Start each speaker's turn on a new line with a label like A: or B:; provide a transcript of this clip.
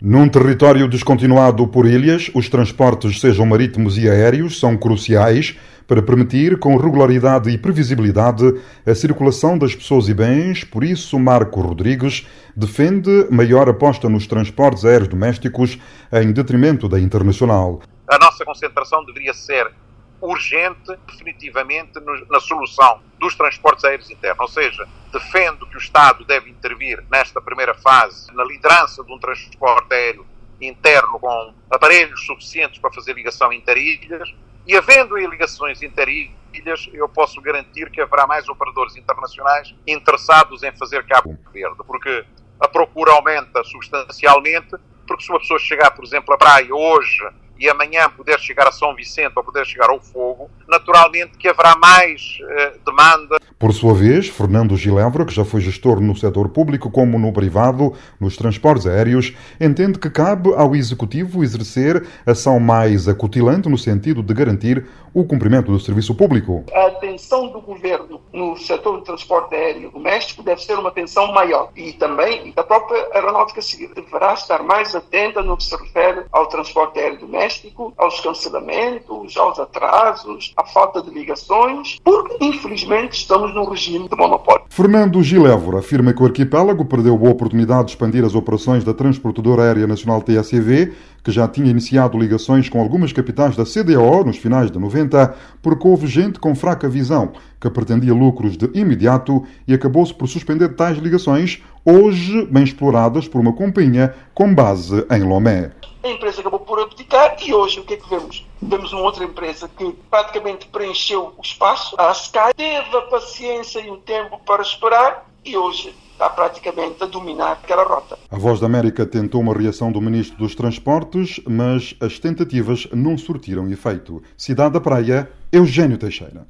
A: Num território descontinuado por ilhas, os transportes, sejam marítimos e aéreos, são cruciais para permitir com regularidade e previsibilidade a circulação das pessoas e bens. Por isso, Marco Rodrigues defende maior aposta nos transportes aéreos domésticos em detrimento da internacional.
B: A nossa concentração deveria ser urgente, definitivamente, na solução dos transportes aéreos internos. Ou seja, defendo que o Estado deve intervir nesta primeira fase na liderança de um transporte aéreo interno com aparelhos suficientes para fazer ligação interilhas. E havendo ligações interilhas, eu posso garantir que haverá mais operadores internacionais interessados em fazer Cabo Verde, porque a procura aumenta substancialmente, porque se uma pessoa chegar, por exemplo, à praia hoje e amanhã puder chegar a São Vicente ou puder chegar ao Fogo, naturalmente que haverá mais uh, demanda.
A: Por sua vez, Fernando Gilevra, que já foi gestor no setor público como no privado, nos transportes aéreos, entende que cabe ao Executivo exercer ação mais acutilante no sentido de garantir o cumprimento do serviço público.
C: A atenção do governo no setor do transporte aéreo doméstico deve ser uma atenção maior e também a própria aeronáutica civil deverá estar mais atenta no que se refere ao transporte aéreo doméstico doméstico, aos cancelamentos, aos atrasos, à falta de ligações, porque infelizmente estamos num regime de monopólio.
A: Fernando Gilévora afirma que o arquipélago perdeu a oportunidade de expandir as operações da Transportadora Aérea Nacional TSV, que já tinha iniciado ligações com algumas capitais da CDO nos finais de 90, porque houve gente com fraca visão que pretendia lucros de imediato e acabou-se por suspender tais ligações, hoje bem exploradas por uma companhia com base em Lomé
C: a empresa acabou por abdicar e hoje o que é que vemos? Vemos uma outra empresa que praticamente preencheu o espaço, a Sky, teve a paciência e o tempo para esperar e hoje está praticamente a dominar aquela rota.
A: A Voz da América tentou uma reação do Ministro dos Transportes, mas as tentativas não surtiram efeito. Cidade da Praia, Eugênio Teixeira.